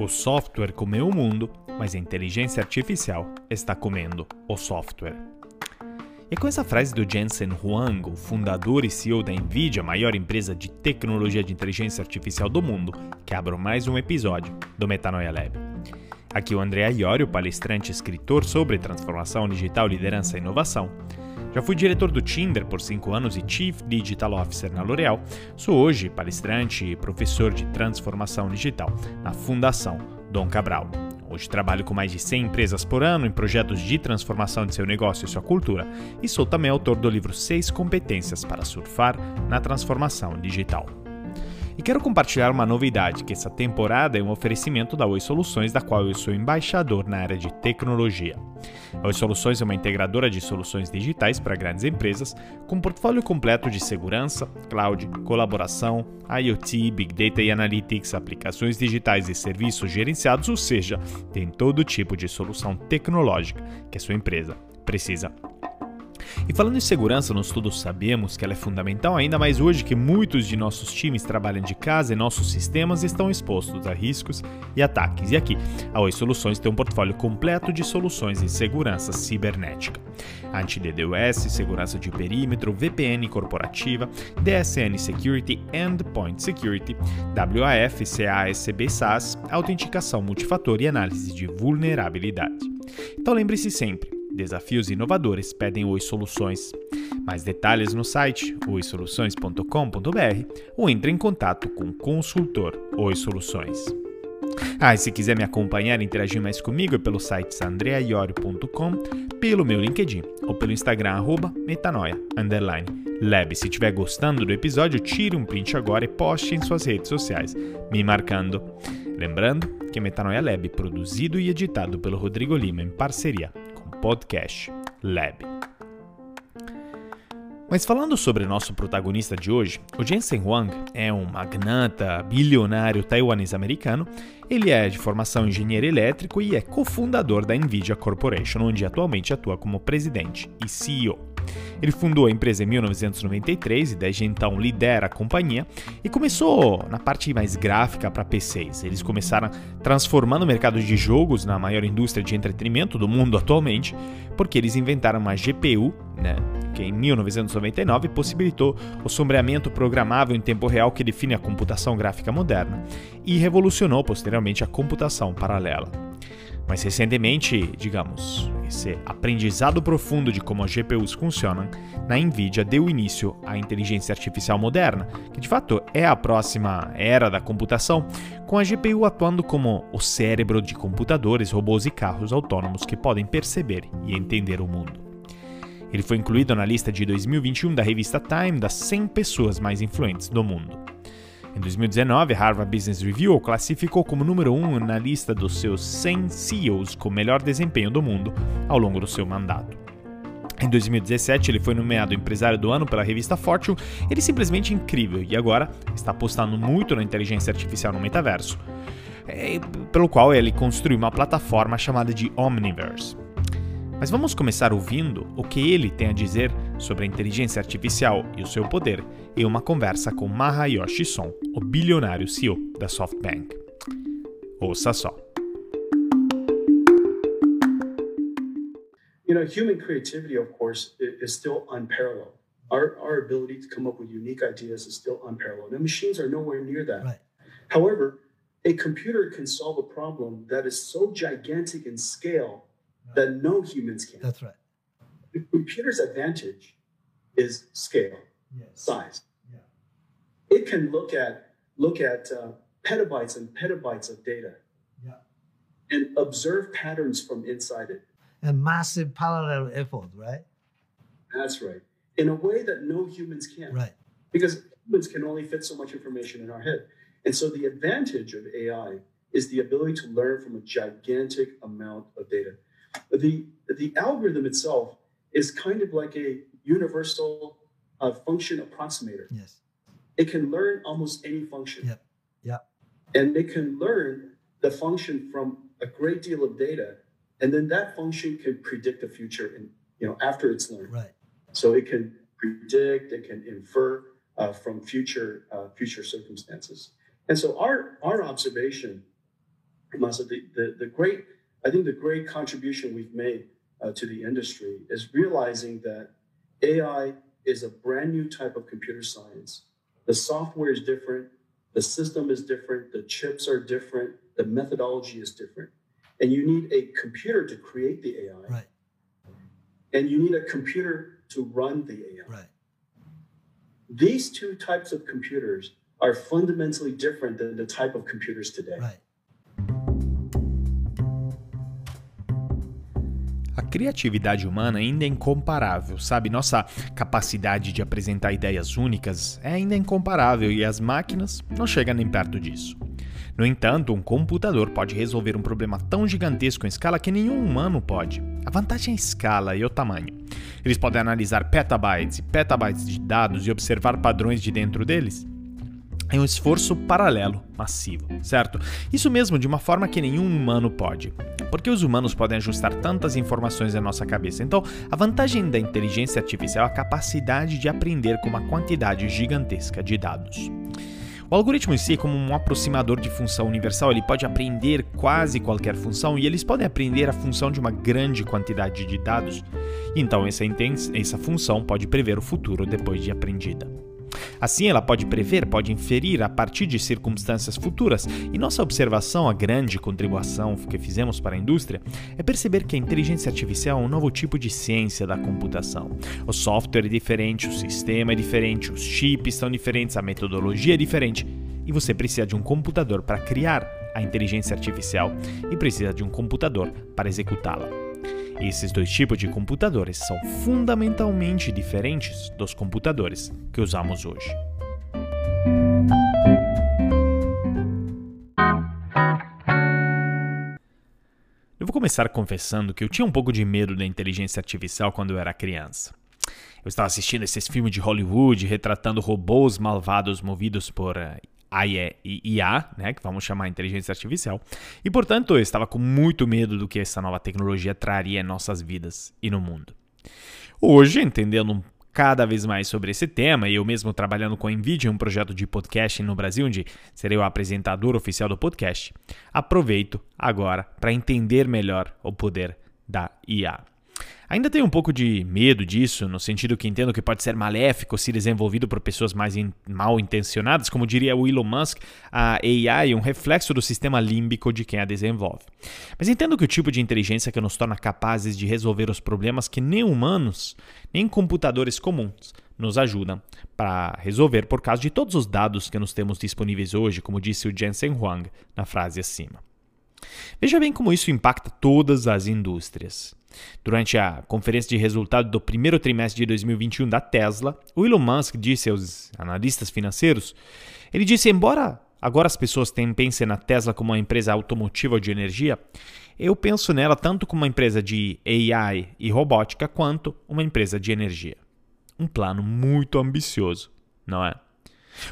O software comeu o mundo, mas a inteligência artificial está comendo o software. E com essa frase do Jensen Huang, o fundador e CEO da Nvidia, maior empresa de tecnologia de inteligência artificial do mundo, que abro mais um episódio do Metanoia Lab. Aqui o André Iorio, palestrante e escritor sobre transformação digital, liderança e inovação. Já fui diretor do Tinder por 5 anos e Chief Digital Officer na L'Oréal. Sou hoje palestrante e professor de transformação digital na Fundação Dom Cabral. Hoje trabalho com mais de 100 empresas por ano em projetos de transformação de seu negócio e sua cultura e sou também autor do livro 6 Competências para Surfar na Transformação Digital. E quero compartilhar uma novidade, que essa temporada é um oferecimento da Oi Soluções, da qual eu sou embaixador na área de tecnologia. A Oi Soluções é uma integradora de soluções digitais para grandes empresas, com portfólio completo de segurança, cloud, colaboração, IoT, Big Data e Analytics, aplicações digitais e serviços gerenciados, ou seja, tem todo tipo de solução tecnológica que a sua empresa precisa e falando em segurança, nós todos sabemos que ela é fundamental, ainda mais hoje que muitos de nossos times trabalham de casa e nossos sistemas estão expostos a riscos e ataques. E aqui, a Oi Soluções tem um portfólio completo de soluções em segurança cibernética. Anti-DDoS, segurança de perímetro, VPN corporativa, DSN Security, Endpoint Security, WAF, CASB SaaS, autenticação multifator e análise de vulnerabilidade. Então lembre-se sempre, Desafios inovadores pedem Oi Soluções. Mais detalhes no site oisoluções.com.br ou entre em contato com o consultor Oi Soluções. Ah, e se quiser me acompanhar e interagir mais comigo é pelo site andreaiorio.com, pelo meu LinkedIn ou pelo Instagram arroba metanoia underline lab. Se estiver gostando do episódio, tire um print agora e poste em suas redes sociais, me marcando. Lembrando que Metanoia Lab produzido e editado pelo Rodrigo Lima em parceria Podcast Lab. Mas falando sobre nosso protagonista de hoje, o Jensen Huang é um magnata bilionário taiwanês americano. Ele é de formação engenheiro elétrico e é cofundador da Nvidia Corporation, onde atualmente atua como presidente e CEO. Ele fundou a empresa em 1993 e desde então lidera a companhia e começou na parte mais gráfica para PCs. Eles começaram transformando o mercado de jogos na maior indústria de entretenimento do mundo atualmente, porque eles inventaram uma GPU, né, que em 1999 possibilitou o sombreamento programável em tempo real que define a computação gráfica moderna e revolucionou posteriormente a computação paralela. Mas recentemente, digamos, esse aprendizado profundo de como as GPUs funcionam na Nvidia deu início à inteligência artificial moderna, que de fato é a próxima era da computação, com a GPU atuando como o cérebro de computadores, robôs e carros autônomos que podem perceber e entender o mundo. Ele foi incluído na lista de 2021 da revista Time das 100 pessoas mais influentes do mundo. Em 2019, a Harvard Business Review o classificou como número 1 um na lista dos seus 100 CEOs com melhor desempenho do mundo ao longo do seu mandato. Em 2017, ele foi nomeado empresário do ano pela revista Fortune. Ele é simplesmente incrível e agora está apostando muito na inteligência artificial no metaverso, é, pelo qual ele construiu uma plataforma chamada de Omniverse. Mas vamos começar ouvindo o que ele tem a dizer sobre a inteligência artificial e o seu poder em uma conversa com Mahayoshi Son, o bilionário CEO da SoftBank. Ouça só. You know, human creativity, of course, is still unparalleled. Our, our ability to come up with unique ideas is still unparalleled. And machines are nowhere near that. Right. However, a computer can solve a problem that is so gigantic in scale that no humans can. That's right. The computer's advantage is scale, yes. size. Yeah. It can look at look at uh, petabytes and petabytes of data, yeah. and observe patterns from inside it. And massive parallel effort, right? That's right. In a way that no humans can. Right. Because humans can only fit so much information in our head. And so the advantage of AI is the ability to learn from a gigantic amount of data the the algorithm itself is kind of like a universal uh, function approximator. Yes. It can learn almost any function. Yep. Yeah. And it can learn the function from a great deal of data, and then that function can predict the future. And you know, after it's learned, right. So it can predict, it can infer uh, from future uh, future circumstances. And so our our observation Masa, the, the, the great, I think the great contribution we've made uh, to the industry is realizing that AI is a brand new type of computer science. The software is different, the system is different, the chips are different, the methodology is different. And you need a computer to create the AI. Right. And you need a computer to run the AI. Right. These two types of computers are fundamentally different than the type of computers today. Right. A criatividade humana ainda é incomparável, sabe? Nossa capacidade de apresentar ideias únicas é ainda incomparável e as máquinas não chegam nem perto disso. No entanto, um computador pode resolver um problema tão gigantesco em escala que nenhum humano pode. A vantagem é a escala e o tamanho. Eles podem analisar petabytes e petabytes de dados e observar padrões de dentro deles. É um esforço paralelo, massivo, certo? Isso mesmo, de uma forma que nenhum humano pode. Porque os humanos podem ajustar tantas informações na nossa cabeça. Então, a vantagem da inteligência artificial é a capacidade de aprender com uma quantidade gigantesca de dados. O algoritmo em si, como um aproximador de função universal, ele pode aprender quase qualquer função e eles podem aprender a função de uma grande quantidade de dados. Então, essa, essa função pode prever o futuro depois de aprendida. Assim, ela pode prever, pode inferir a partir de circunstâncias futuras, e nossa observação, a grande contribuição que fizemos para a indústria, é perceber que a inteligência artificial é um novo tipo de ciência da computação. O software é diferente, o sistema é diferente, os chips são diferentes, a metodologia é diferente, e você precisa de um computador para criar a inteligência artificial e precisa de um computador para executá-la. Esses dois tipos de computadores são fundamentalmente diferentes dos computadores que usamos hoje. Eu vou começar confessando que eu tinha um pouco de medo da inteligência artificial quando eu era criança. Eu estava assistindo esses filmes de Hollywood retratando robôs malvados movidos por eh, IA, né, que vamos chamar inteligência artificial, e portanto eu estava com muito medo do que essa nova tecnologia traria em nossas vidas e no mundo. Hoje, entendendo cada vez mais sobre esse tema, e eu mesmo trabalhando com a NVIDIA, um projeto de podcast no Brasil, onde serei o apresentador oficial do podcast, aproveito agora para entender melhor o poder da IA. Ainda tenho um pouco de medo disso, no sentido que entendo que pode ser maléfico se desenvolvido por pessoas mais in mal intencionadas, como diria o Elon Musk, a AI é um reflexo do sistema límbico de quem a desenvolve. Mas entendo que o tipo de inteligência que nos torna capazes de resolver os problemas que nem humanos, nem computadores comuns nos ajudam para resolver por causa de todos os dados que nós temos disponíveis hoje, como disse o Jensen Huang na frase acima. Veja bem como isso impacta todas as indústrias. Durante a conferência de resultado do primeiro trimestre de 2021 da Tesla, o Elon Musk disse aos analistas financeiros, ele disse, embora agora as pessoas pensem na Tesla como uma empresa automotiva de energia, eu penso nela tanto como uma empresa de AI e robótica quanto uma empresa de energia. Um plano muito ambicioso, não é?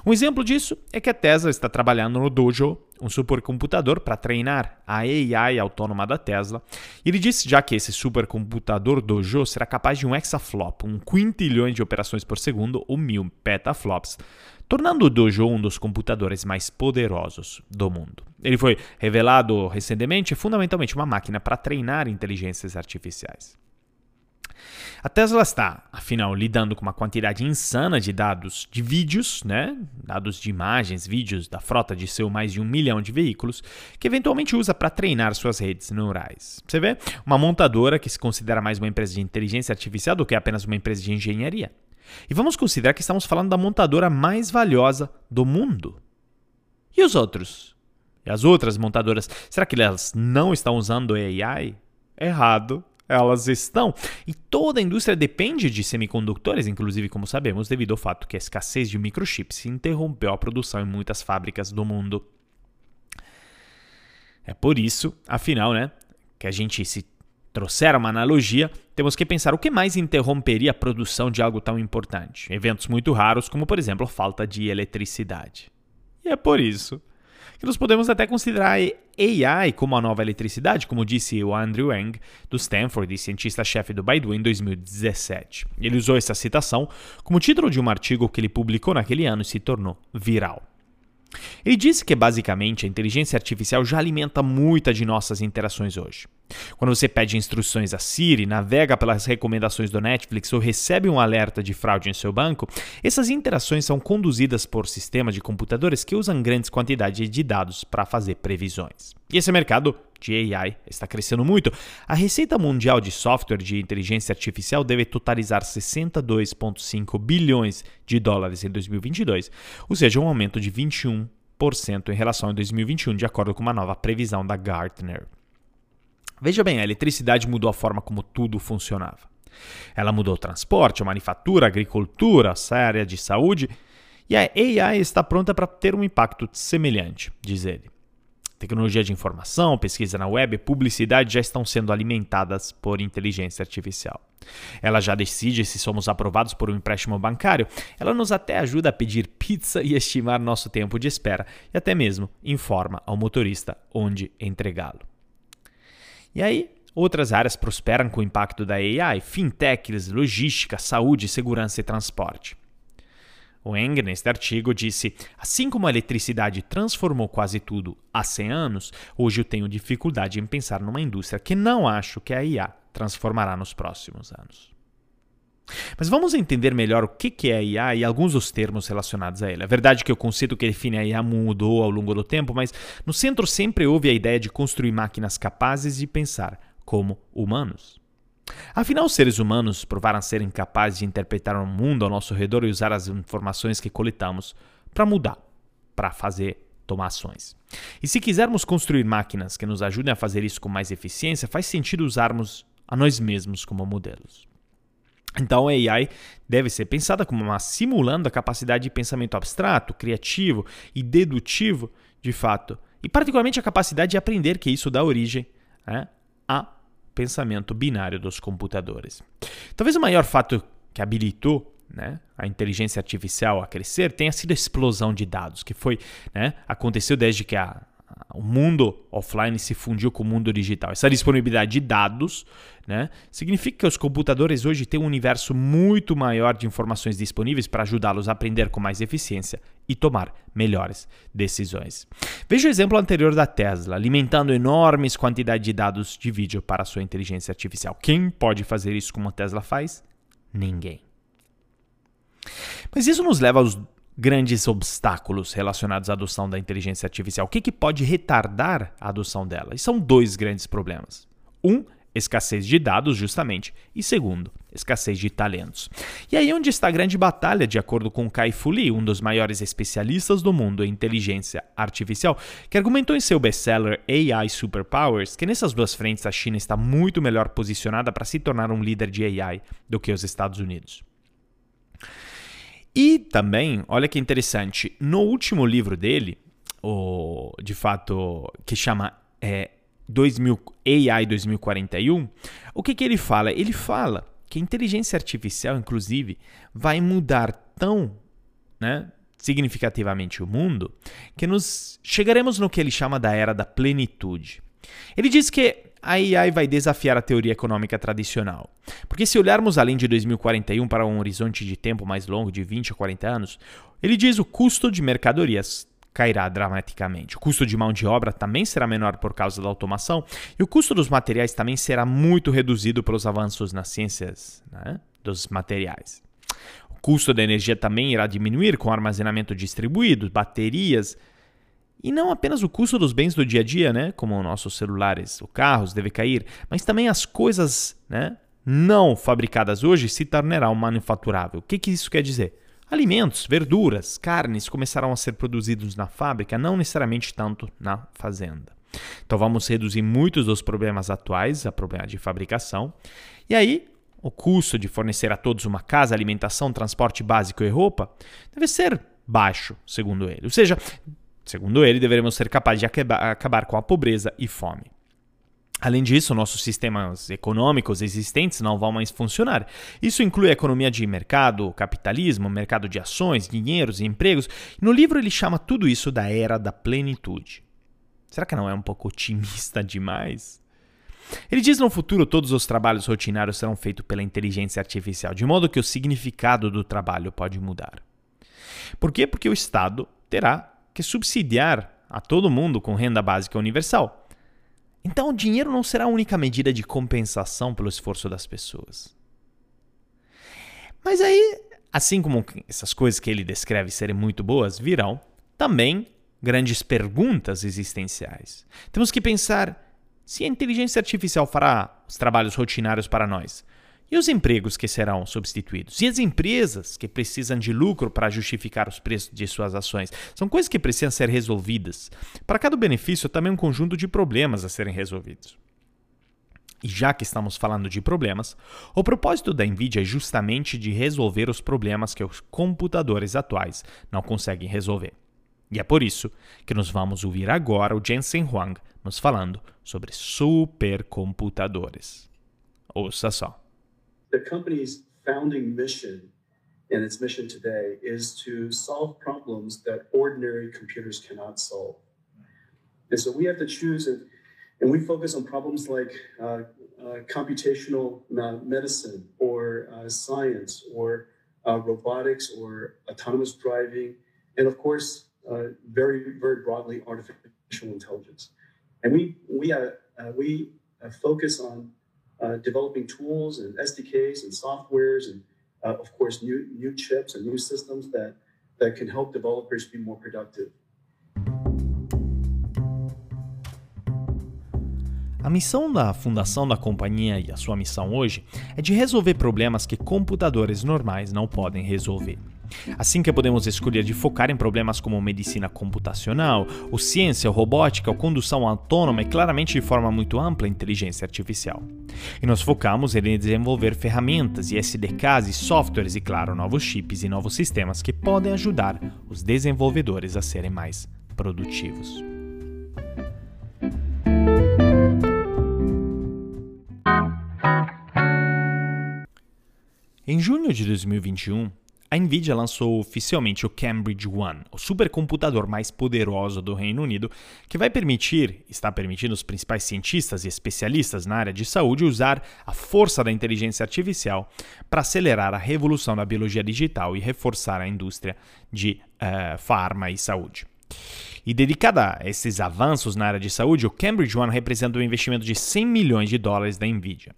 Um exemplo disso é que a Tesla está trabalhando no Dojo, um supercomputador para treinar a AI autônoma da Tesla. Ele disse já que esse supercomputador Dojo será capaz de um exaflop, um quintilhão de operações por segundo ou mil petaflops, tornando o Dojo um dos computadores mais poderosos do mundo. Ele foi revelado recentemente fundamentalmente uma máquina para treinar inteligências artificiais. A Tesla está, afinal, lidando com uma quantidade insana de dados de vídeos, né? dados de imagens, vídeos da frota de seu mais de um milhão de veículos, que eventualmente usa para treinar suas redes neurais. Você vê? Uma montadora que se considera mais uma empresa de inteligência artificial do que apenas uma empresa de engenharia. E vamos considerar que estamos falando da montadora mais valiosa do mundo. E os outros? E as outras montadoras? Será que elas não estão usando AI? Errado elas estão. E toda a indústria depende de semicondutores, inclusive, como sabemos, devido ao fato que a escassez de microchips interrompeu a produção em muitas fábricas do mundo. É por isso, afinal, né, que a gente se trouxer uma analogia, temos que pensar o que mais interromperia a produção de algo tão importante. Eventos muito raros, como por exemplo falta de eletricidade. E é por isso que nós podemos até considerar AI como a nova eletricidade, como disse o Andrew Yang, do Stanford cientista-chefe do Baidu em 2017. Ele usou essa citação como título de um artigo que ele publicou naquele ano e se tornou viral. Ele disse que basicamente a inteligência artificial já alimenta muita de nossas interações hoje. Quando você pede instruções a Siri, navega pelas recomendações do Netflix ou recebe um alerta de fraude em seu banco, essas interações são conduzidas por sistemas de computadores que usam grandes quantidades de dados para fazer previsões. E esse mercado de AI está crescendo muito. A receita mundial de software de inteligência artificial deve totalizar 62,5 bilhões de dólares em 2022, ou seja, um aumento de 21% em relação a 2021, de acordo com uma nova previsão da Gartner. Veja bem, a eletricidade mudou a forma como tudo funcionava. Ela mudou o transporte, a manufatura, a agricultura, a área de saúde, e a AI está pronta para ter um impacto semelhante, diz ele. Tecnologia de informação, pesquisa na web publicidade já estão sendo alimentadas por inteligência artificial. Ela já decide se somos aprovados por um empréstimo bancário, ela nos até ajuda a pedir pizza e estimar nosso tempo de espera, e até mesmo informa ao motorista onde entregá-lo. E aí, outras áreas prosperam com o impacto da AI, fintechs, logística, saúde, segurança e transporte. O Eng, neste artigo, disse: Assim como a eletricidade transformou quase tudo há 100 anos, hoje eu tenho dificuldade em pensar numa indústria que não acho que a IA transformará nos próximos anos. Mas vamos entender melhor o que é a IA e alguns dos termos relacionados a ele. É verdade que o conceito que define a IA mudou ao longo do tempo, mas no centro sempre houve a ideia de construir máquinas capazes de pensar como humanos. Afinal, os seres humanos provaram ser incapazes de interpretar o mundo ao nosso redor e usar as informações que coletamos para mudar, para fazer tomar ações. E se quisermos construir máquinas que nos ajudem a fazer isso com mais eficiência, faz sentido usarmos a nós mesmos como modelos. Então, a AI deve ser pensada como uma simulando a capacidade de pensamento abstrato, criativo e dedutivo, de fato, e particularmente a capacidade de aprender, que isso dá origem né, a pensamento binário dos computadores. Talvez o maior fato que habilitou né, a inteligência artificial a crescer tenha sido a explosão de dados, que foi né, aconteceu desde que a, o mundo offline se fundiu com o mundo digital. Essa disponibilidade de dados né, significa que os computadores hoje têm um universo muito maior de informações disponíveis para ajudá-los a aprender com mais eficiência e tomar melhores decisões. Veja o exemplo anterior da Tesla, alimentando enormes quantidades de dados de vídeo para sua inteligência artificial. Quem pode fazer isso como a Tesla faz? Ninguém. Mas isso nos leva aos grandes obstáculos relacionados à adoção da inteligência artificial. O que, que pode retardar a adoção dela? E são dois grandes problemas. Um, escassez de dados, justamente, e segundo, escassez de talentos. E aí é onde está a grande batalha, de acordo com Kai Fu Lee, um dos maiores especialistas do mundo em inteligência artificial, que argumentou em seu best-seller AI Superpowers que nessas duas frentes a China está muito melhor posicionada para se tornar um líder de AI do que os Estados Unidos. E também, olha que interessante, no último livro dele, o, de fato, que chama é, 2000, AI 2041, o que, que ele fala? Ele fala que a inteligência artificial, inclusive, vai mudar tão né, significativamente o mundo que nos chegaremos no que ele chama da era da plenitude. Ele diz que a AI vai desafiar a teoria econômica tradicional. Porque se olharmos além de 2041 para um horizonte de tempo mais longo, de 20 a 40 anos, ele diz o custo de mercadorias cairá dramaticamente. O custo de mão de obra também será menor por causa da automação e o custo dos materiais também será muito reduzido pelos avanços nas ciências né, dos materiais. O custo da energia também irá diminuir com armazenamento distribuído, baterias, e não apenas o custo dos bens do dia a dia, né, como nossos celulares ou carros, deve cair, mas também as coisas né, não fabricadas hoje se tornarão manufaturável. O que, que isso quer dizer? Alimentos, verduras, carnes começarão a ser produzidos na fábrica, não necessariamente tanto na fazenda. Então vamos reduzir muitos dos problemas atuais, a problema de fabricação. E aí, o custo de fornecer a todos uma casa, alimentação, transporte básico e roupa deve ser baixo, segundo ele. Ou seja, Segundo ele, deveremos ser capazes de acabar com a pobreza e fome. Além disso, nossos sistemas econômicos existentes não vão mais funcionar. Isso inclui a economia de mercado, capitalismo, mercado de ações, dinheiros e empregos. No livro ele chama tudo isso da era da plenitude. Será que não é um pouco otimista demais? Ele diz no futuro todos os trabalhos rotinários serão feitos pela inteligência artificial, de modo que o significado do trabalho pode mudar. Por quê? Porque o Estado terá que subsidiar a todo mundo com renda básica universal. Então, o dinheiro não será a única medida de compensação pelo esforço das pessoas. Mas aí, assim como essas coisas que ele descreve serem muito boas, virão também grandes perguntas existenciais. Temos que pensar se a inteligência artificial fará os trabalhos rotinários para nós, e os empregos que serão substituídos? E as empresas que precisam de lucro para justificar os preços de suas ações? São coisas que precisam ser resolvidas. Para cada benefício, também um conjunto de problemas a serem resolvidos. E já que estamos falando de problemas, o propósito da NVIDIA é justamente de resolver os problemas que os computadores atuais não conseguem resolver. E é por isso que nós vamos ouvir agora o Jensen Huang nos falando sobre supercomputadores. Ouça só. The company's founding mission and its mission today is to solve problems that ordinary computers cannot solve. And so we have to choose, and, and we focus on problems like uh, uh, computational uh, medicine or uh, science or uh, robotics or autonomous driving, and of course, uh, very, very broadly, artificial intelligence. And we, we, we focus on uh, developing tools and SDKs and softwares and, uh, of course, new, new chips and new systems that, that can help developers be more productive. A missão da fundação da companhia e a sua missão hoje é de resolver problemas que computadores normais não podem resolver. Assim que podemos escolher de focar em problemas como medicina computacional, ou ciência, ou robótica, ou condução autônoma e claramente de forma muito ampla inteligência artificial. E nós focamos em desenvolver ferramentas e SDKs e softwares e, claro, novos chips e novos sistemas que podem ajudar os desenvolvedores a serem mais produtivos. Em junho de 2021, a Nvidia lançou oficialmente o Cambridge One, o supercomputador mais poderoso do Reino Unido, que vai permitir, está permitindo os principais cientistas e especialistas na área de saúde usar a força da inteligência artificial para acelerar a revolução da biologia digital e reforçar a indústria de uh, farma e saúde. E dedicada a esses avanços na área de saúde, o Cambridge One representa um investimento de 100 milhões de dólares da Nvidia.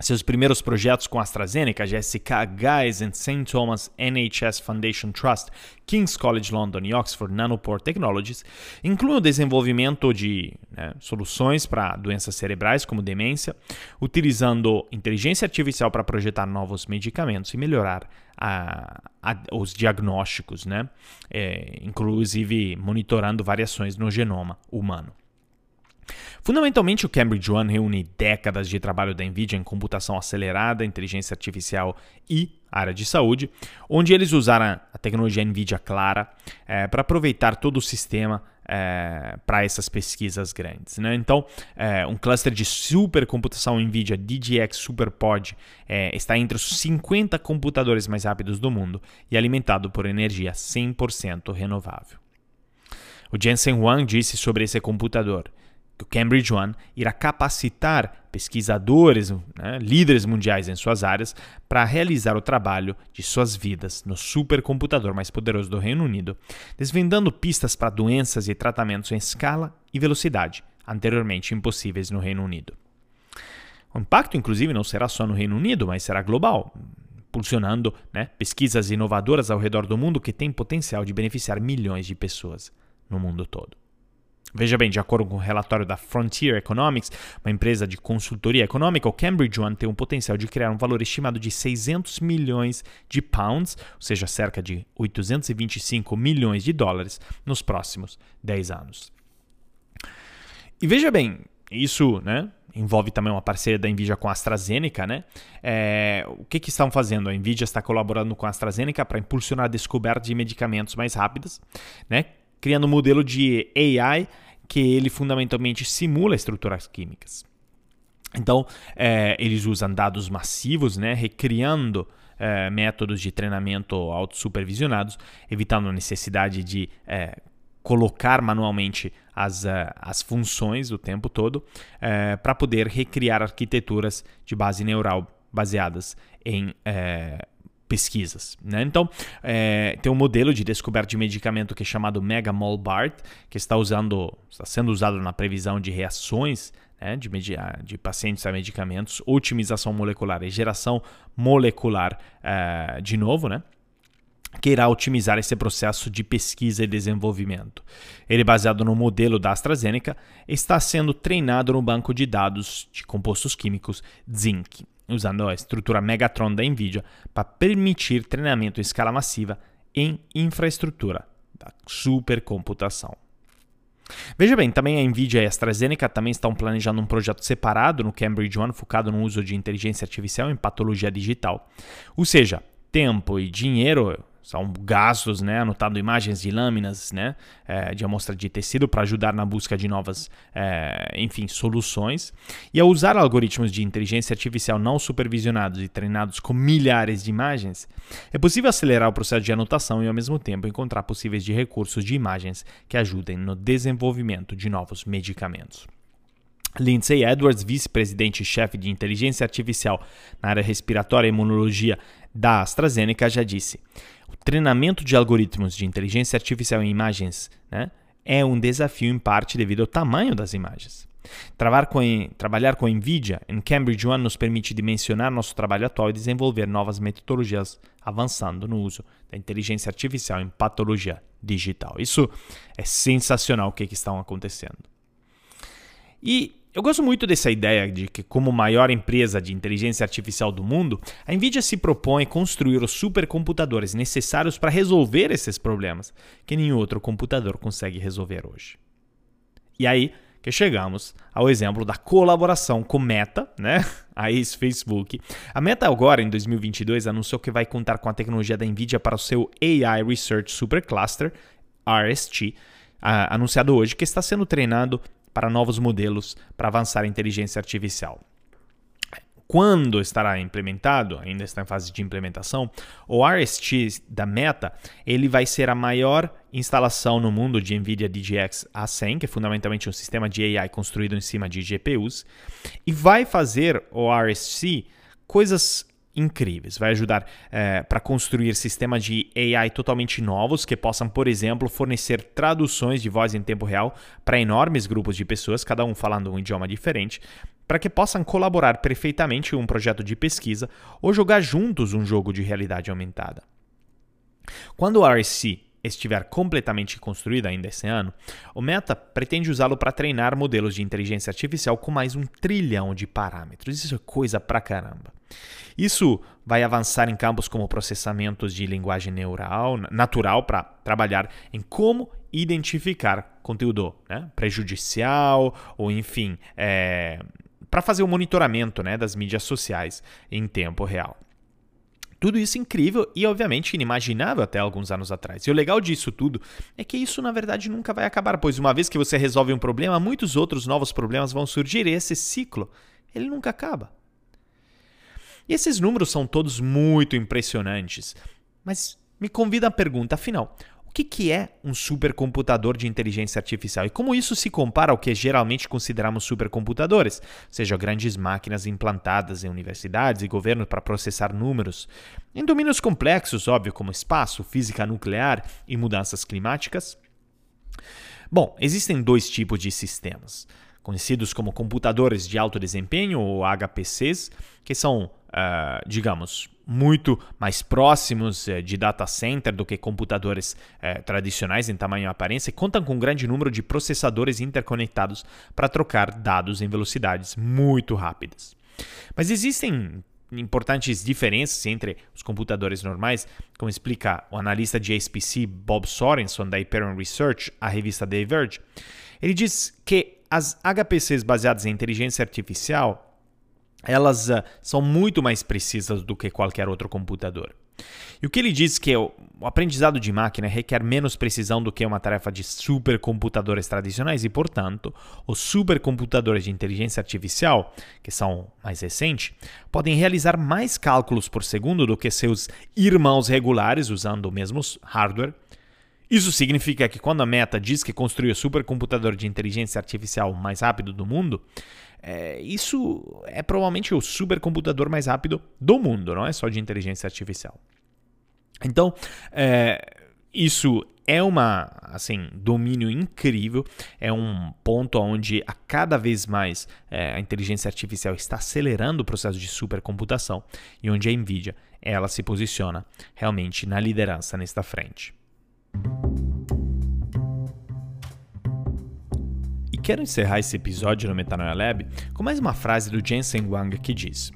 Seus primeiros projetos com AstraZeneca, GSK, Guy's and St. Thomas NHS Foundation Trust, King's College London e Oxford Nanopore Technologies incluem o desenvolvimento de né, soluções para doenças cerebrais como demência, utilizando inteligência artificial para projetar novos medicamentos e melhorar a, a, os diagnósticos, né? É, inclusive monitorando variações no genoma humano. Fundamentalmente, o Cambridge One reúne décadas de trabalho da NVIDIA em computação acelerada, inteligência artificial e área de saúde, onde eles usaram a tecnologia NVIDIA Clara é, para aproveitar todo o sistema é, para essas pesquisas grandes. Né? Então, é, um cluster de supercomputação NVIDIA DGX SuperPod está entre os 50 computadores mais rápidos do mundo e alimentado por energia 100% renovável. O Jensen Huang disse sobre esse computador o Cambridge One irá capacitar pesquisadores, né, líderes mundiais em suas áreas, para realizar o trabalho de suas vidas no supercomputador mais poderoso do Reino Unido, desvendando pistas para doenças e tratamentos em escala e velocidade anteriormente impossíveis no Reino Unido. O impacto, inclusive, não será só no Reino Unido, mas será global, impulsionando né, pesquisas inovadoras ao redor do mundo que têm potencial de beneficiar milhões de pessoas no mundo todo. Veja bem, de acordo com o relatório da Frontier Economics, uma empresa de consultoria econômica, o Cambridge One tem um potencial de criar um valor estimado de 600 milhões de pounds, ou seja, cerca de 825 milhões de dólares, nos próximos 10 anos. E veja bem, isso né, envolve também uma parceria da Nvidia com a AstraZeneca, né? É, o que, que estão fazendo? A Nvidia está colaborando com a AstraZeneca para impulsionar a descoberta de medicamentos mais rápidas, né? Criando um modelo de AI que ele fundamentalmente simula estruturas químicas. Então, é, eles usam dados massivos, né, recriando é, métodos de treinamento auto-supervisionados, evitando a necessidade de é, colocar manualmente as, uh, as funções o tempo todo, uh, para poder recriar arquiteturas de base neural baseadas em uh, pesquisas. Né? Então, é, tem um modelo de descoberta de medicamento que é chamado Megamolbart, que está, usando, está sendo usado na previsão de reações né, de, de, pacientes a medicamentos, otimização molecular e geração molecular é, de novo, né? que irá otimizar esse processo de pesquisa e desenvolvimento. Ele, baseado no modelo da AstraZeneca, está sendo treinado no banco de dados de compostos químicos Zinc, usando a estrutura Megatron da NVIDIA para permitir treinamento em escala massiva em infraestrutura da supercomputação. Veja bem, também a Nvidia e a AstraZeneca também estão planejando um projeto separado no Cambridge One focado no uso de inteligência artificial em patologia digital. Ou seja, tempo e dinheiro são gastos, né, anotando imagens de lâminas, né, é, de amostra de tecido para ajudar na busca de novas, é, enfim, soluções. E ao usar algoritmos de inteligência artificial não supervisionados e treinados com milhares de imagens, é possível acelerar o processo de anotação e ao mesmo tempo encontrar possíveis de recursos de imagens que ajudem no desenvolvimento de novos medicamentos. Lindsay Edwards, vice-presidente e chefe de inteligência artificial na área respiratória e imunologia da AstraZeneca, já disse: o treinamento de algoritmos de inteligência artificial em imagens né, é um desafio em parte devido ao tamanho das imagens. Com, trabalhar com NVIDIA em Cambridge One nos permite dimensionar nosso trabalho atual e desenvolver novas metodologias, avançando no uso da inteligência artificial em patologia digital. Isso é sensacional o que, que está acontecendo. E eu gosto muito dessa ideia de que, como maior empresa de inteligência artificial do mundo, a Nvidia se propõe construir os supercomputadores necessários para resolver esses problemas que nenhum outro computador consegue resolver hoje. E aí que chegamos ao exemplo da colaboração com Meta, né? a ex-Facebook. A Meta agora, em 2022, anunciou que vai contar com a tecnologia da Nvidia para o seu AI Research Supercluster, RST, anunciado hoje, que está sendo treinado para novos modelos para avançar a inteligência artificial. Quando estará implementado, ainda está em fase de implementação, o RST da Meta ele vai ser a maior instalação no mundo de NVIDIA DGX A100, que é fundamentalmente um sistema de AI construído em cima de GPUs, e vai fazer o RST coisas incríveis. Vai ajudar é, para construir sistemas de AI totalmente novos que possam, por exemplo, fornecer traduções de voz em tempo real para enormes grupos de pessoas, cada um falando um idioma diferente, para que possam colaborar perfeitamente em um projeto de pesquisa ou jogar juntos um jogo de realidade aumentada. Quando o RC estiver completamente construído ainda esse ano, o Meta pretende usá-lo para treinar modelos de inteligência artificial com mais um trilhão de parâmetros. Isso é coisa pra caramba. Isso vai avançar em campos como processamentos de linguagem neural, natural, para trabalhar em como identificar conteúdo né, prejudicial ou, enfim, é, para fazer o monitoramento né, das mídias sociais em tempo real. Tudo isso incrível e, obviamente, inimaginável até alguns anos atrás. E o legal disso tudo é que isso, na verdade, nunca vai acabar, pois uma vez que você resolve um problema, muitos outros novos problemas vão surgir e esse ciclo, ele nunca acaba. E esses números são todos muito impressionantes, mas me convida a pergunta, afinal, que, que é um supercomputador de inteligência artificial? E como isso se compara ao que geralmente consideramos supercomputadores, seja grandes máquinas implantadas em universidades e governos para processar números, em domínios complexos, óbvio, como espaço, física nuclear e mudanças climáticas? Bom, existem dois tipos de sistemas, conhecidos como computadores de alto desempenho ou HPCs, que são, uh, digamos, muito mais próximos eh, de data center do que computadores eh, tradicionais em tamanho e aparência, contam com um grande número de processadores interconectados para trocar dados em velocidades muito rápidas. Mas existem importantes diferenças entre os computadores normais, como explica o analista de HPC Bob Sorenson da Hyperion Research, a revista The Verge. Ele diz que as HPCs baseadas em inteligência artificial elas uh, são muito mais precisas do que qualquer outro computador. E o que ele diz que o, o aprendizado de máquina requer menos precisão do que uma tarefa de supercomputadores tradicionais e, portanto, os supercomputadores de inteligência artificial, que são mais recentes, podem realizar mais cálculos por segundo do que seus irmãos regulares usando o mesmo hardware. Isso significa que quando a Meta diz que construiu o supercomputador de inteligência artificial mais rápido do mundo, é, isso é provavelmente o supercomputador mais rápido do mundo, não é só de inteligência artificial. Então, é, isso é uma assim domínio incrível é um ponto onde a cada vez mais é, a inteligência artificial está acelerando o processo de supercomputação e onde a Nvidia ela se posiciona realmente na liderança nesta frente e quero encerrar esse episódio no Metanoia Lab com mais uma frase do Jensen Huang que diz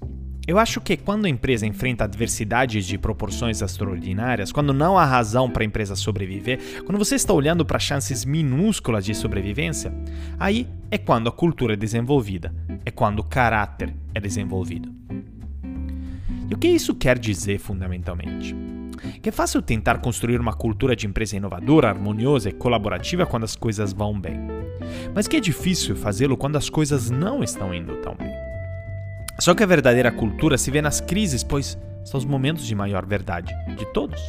eu acho que quando a empresa enfrenta adversidades de proporções extraordinárias, quando não há razão para a empresa sobreviver, quando você está olhando para chances minúsculas de sobrevivência, aí é quando a cultura é desenvolvida, é quando o caráter é desenvolvido. E o que isso quer dizer fundamentalmente? Que é fácil tentar construir uma cultura de empresa inovadora, harmoniosa e colaborativa quando as coisas vão bem. Mas que é difícil fazê-lo quando as coisas não estão indo tão bem. Só que a verdadeira cultura se vê nas crises, pois são os momentos de maior verdade de todos.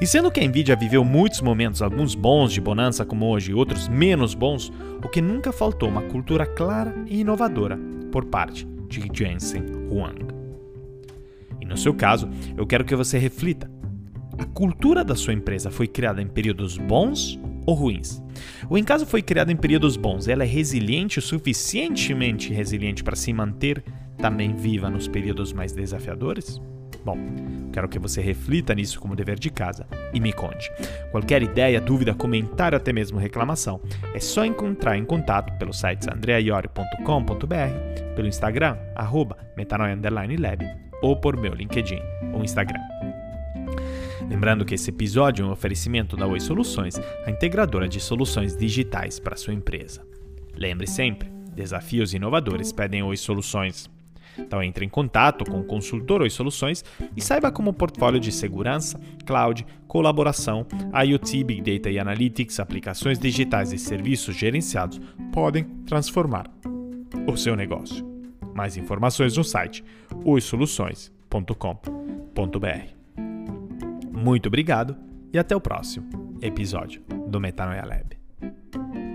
E sendo que a Nvidia viveu muitos momentos, alguns bons de bonança como hoje e outros menos bons, o que nunca faltou uma cultura clara e inovadora por parte de Jensen Huang. E no seu caso, eu quero que você reflita: a cultura da sua empresa foi criada em períodos bons ou ruins? Ou em caso foi criada em períodos bons, ela é resiliente o suficientemente resiliente para se manter também viva nos períodos mais desafiadores? Bom, quero que você reflita nisso como dever de casa e me conte. Qualquer ideia, dúvida, comentário, até mesmo reclamação, é só encontrar em contato pelo site andreaiori.com.br, pelo Instagram, arroba metanoia_lab, ou por meu LinkedIn ou Instagram. Lembrando que esse episódio é um oferecimento da Oi Soluções, a integradora de soluções digitais para sua empresa. Lembre sempre, desafios inovadores pedem Oi Soluções. Então entre em contato com o consultor Oi Soluções e saiba como o portfólio de segurança, cloud, colaboração, IoT, Big Data e Analytics, aplicações digitais e serviços gerenciados podem transformar o seu negócio. Mais informações no site oisoluções.com.br. Muito obrigado e até o próximo episódio do Metanoia Lab.